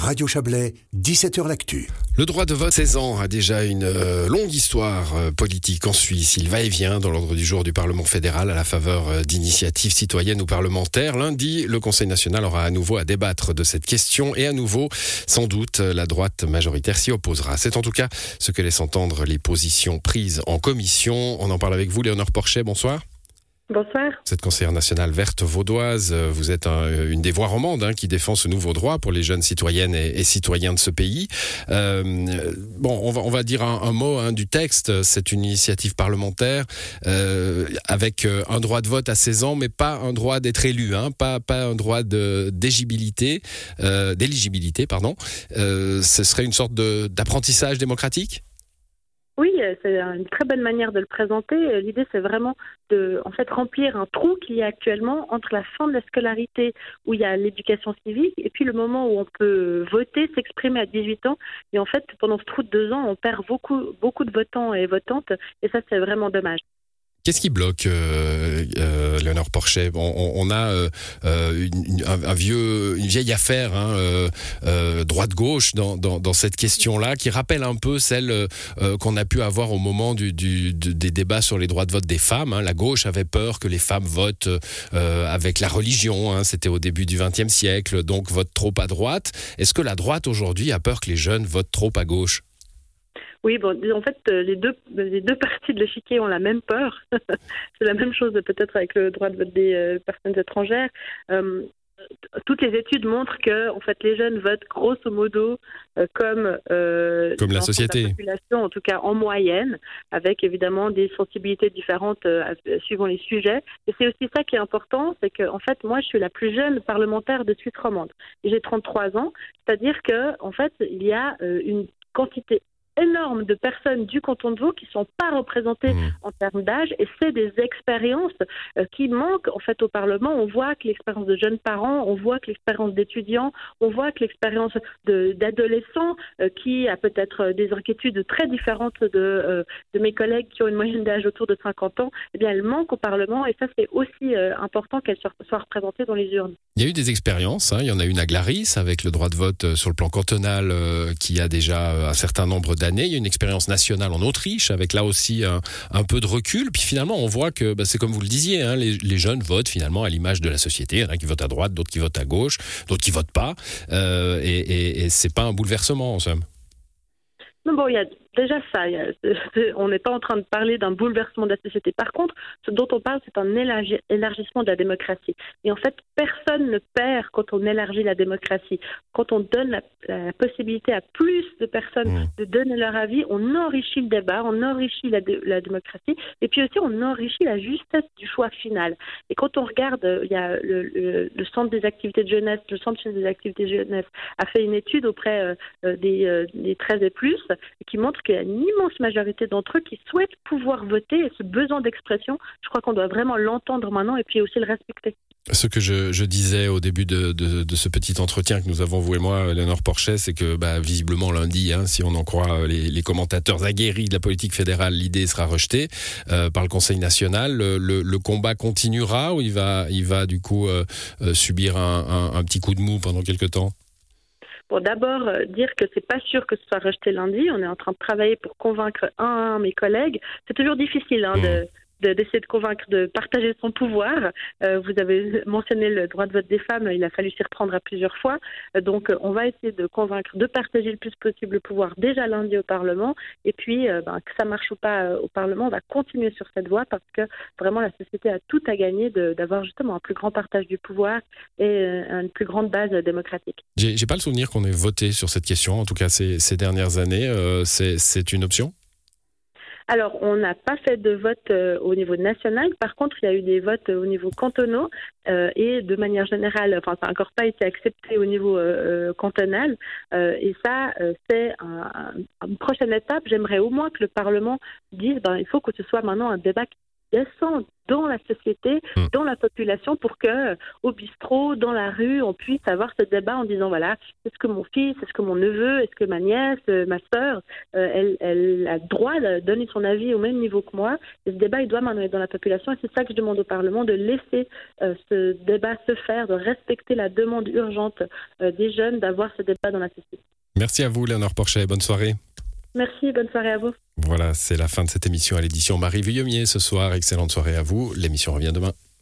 Radio Chablais, 17h L'Actu. Le droit de vote 16 ans a déjà une euh, longue histoire euh, politique en Suisse. Il va et vient dans l'ordre du jour du Parlement fédéral à la faveur euh, d'initiatives citoyennes ou parlementaires. Lundi, le Conseil national aura à nouveau à débattre de cette question et à nouveau, sans doute, la droite majoritaire s'y opposera. C'est en tout cas ce que laissent entendre les positions prises en commission. On en parle avec vous, Léonore Porchet. Bonsoir. Bonsoir. Vous êtes conseillère nationale verte vaudoise. Vous êtes une des voix romandes hein, qui défend ce nouveau droit pour les jeunes citoyennes et, citoyens de ce pays. Euh, bon, on va, dire un, mot hein, du texte. C'est une initiative parlementaire euh, avec euh, un droit de vote à 16 ans, mais pas un droit d'être élu, hein, pas, un droit d'éligibilité. Euh, ce serait une sorte d'apprentissage démocratique? Oui, c'est une très bonne manière de le présenter. L'idée, c'est vraiment de, en fait, remplir un trou qu'il y a actuellement entre la fin de la scolarité, où il y a l'éducation civique, et puis le moment où on peut voter, s'exprimer à 18 ans. Et en fait, pendant ce trou de deux ans, on perd beaucoup, beaucoup de votants et votantes, et ça, c'est vraiment dommage. Qu'est-ce qui bloque, euh, euh, Porchet? On, a euh, une, vieille affaire, hein, droite-gauche, dans, cette question-là, qui rappelle un peu celle qu'on a pu avoir au moment des débats sur les droits de vote des femmes. Hein. La gauche avait peur que les femmes votent avec la religion. Hein. C'était au début du XXe siècle, donc votent trop à droite. Est-ce que la droite aujourd'hui a peur que les jeunes votent trop à gauche? Oui, bon, en fait, euh, les deux, les deux parties de l'échiquier ont la même peur. c'est la même chose peut-être avec le droit de vote des euh, personnes étrangères. Euh, toutes les études montrent que en fait les jeunes votent grosso modo comme comme la société population en tout cas en moyenne avec évidemment des sensibilités différentes suivant les sujets et c'est aussi ça qui est important c'est que en fait moi je suis la plus jeune parlementaire de Suisse romande j'ai 33 ans c'est-à-dire que en fait il y a une quantité énorme de personnes du canton de Vaud qui sont pas représentées mmh. en termes d'âge et c'est des expériences euh, qui manquent en fait au Parlement. On voit que l'expérience de jeunes parents, on voit que l'expérience d'étudiants, on voit que l'expérience d'adolescents euh, qui a peut-être des inquiétudes très différentes de, euh, de mes collègues qui ont une moyenne d'âge autour de 50 ans, eh bien elle manque au Parlement et ça c'est aussi important qu'elle soit, soit représentée dans les urnes. Il y a eu des expériences, hein. il y en a une à Glaris avec le droit de vote sur le plan cantonal qui a déjà un certain nombre d'années il y a une expérience nationale en Autriche avec là aussi un, peu de recul. Puis finalement, on voit que bah, c'est comme vous le disiez, hein, les, jeunes votent finalement à l'image de la société. Il y en a qui votent à droite, d'autres qui votent à gauche, d'autres qui votent pas. Euh, et, et, et c'est pas un bouleversement en somme. Non, bon, il y a déjà ça. on n'est pas en train de parler d'un bouleversement de la société. Par contre, ce dont on parle, c'est un élargissement de la démocratie. Et en fait, personne ne perd quand on élargit la démocratie. Quand on donne la, possibilité à plus de personnes mmh. de donner leur avis, on enrichit le débat, on enrichit la, la, démocratie, et puis aussi on enrichit la justesse du choix final. Et quand on regarde, euh, il y a le, le, Centre des activités de jeunesse, le Centre des activités de jeunesse a fait une étude auprès euh, euh, des, des 13 et plus qui montre qu'il y a une immense majorité d'entre eux qui souhaitent pouvoir voter et ce besoin d'expression, je crois qu'on doit vraiment l'entendre maintenant et puis aussi le respecter. Ce que je, disais au début de, ce petit entretien que nous avons, vous et moi, Léonore Porchet, c'est que bah, visiblement lundi, hein, si on en croit les, commentateurs aguerris de la politique fédérale, l'idée sera rejetée euh, par le Conseil national. Le, combat continuera ou il va, il va du coup euh, euh, subir un, un petit coup de mou pendant quelques temps? Pour d'abord euh, dire que c'est pas sûr que ce soit rejeté lundi. On est en train de travailler pour convaincre un un mes collègues. C'est toujours difficile hein, de, mmh d'essayer de, convaincre de partager son pouvoir. Euh, vous avez mentionné le droit de vote des femmes, il a fallu s'y reprendre à plusieurs fois. Euh, donc on va essayer de convaincre de partager le plus possible le pouvoir déjà lundi au Parlement. Et puis euh, ben, que ça marche ou pas au Parlement, on va continuer sur cette voie parce que vraiment la société a tout à gagner d'avoir justement un plus grand partage du pouvoir et une plus grande base démocratique. J'ai pas le souvenir qu'on ait voté sur cette question, en tout cas ces dernières années. C'est une option? Alors, on n'a pas fait de vote euh, au niveau national. Par contre, il y a eu des votes au niveau cantonaux euh, et de manière générale, enfin, ça n'a encore pas été accepté au niveau euh, cantonal. et ça, c'est une prochaine étape. J'aimerais au moins que le Parlement dise, ben, il faut que ce soit maintenant un débat descende dans la société, Mm. dans la population, pour que euh, au bistrot, dans la rue, on puisse avoir ce débat en disant voilà, est-ce que mon fils, est-ce que mon neveu, est-ce que ma nièce, euh, ma sœur, euh, elle, elle a le droit de donner son avis au même niveau que moi? Et ce débat, il doit maintenant être dans la population, et c'est ça que je demande au Parlement de laisser euh, ce débat se faire, de respecter la demande urgente euh, des jeunes d'avoir ce débat dans la société. Merci à vous, Léonore Porchet. Bonne soirée. Merci, bonne soirée à vous. Voilà, c'est la fin de cette émission à l'édition Marie Vuillemier ce soir. Excellente soirée à vous. L'émission revient demain.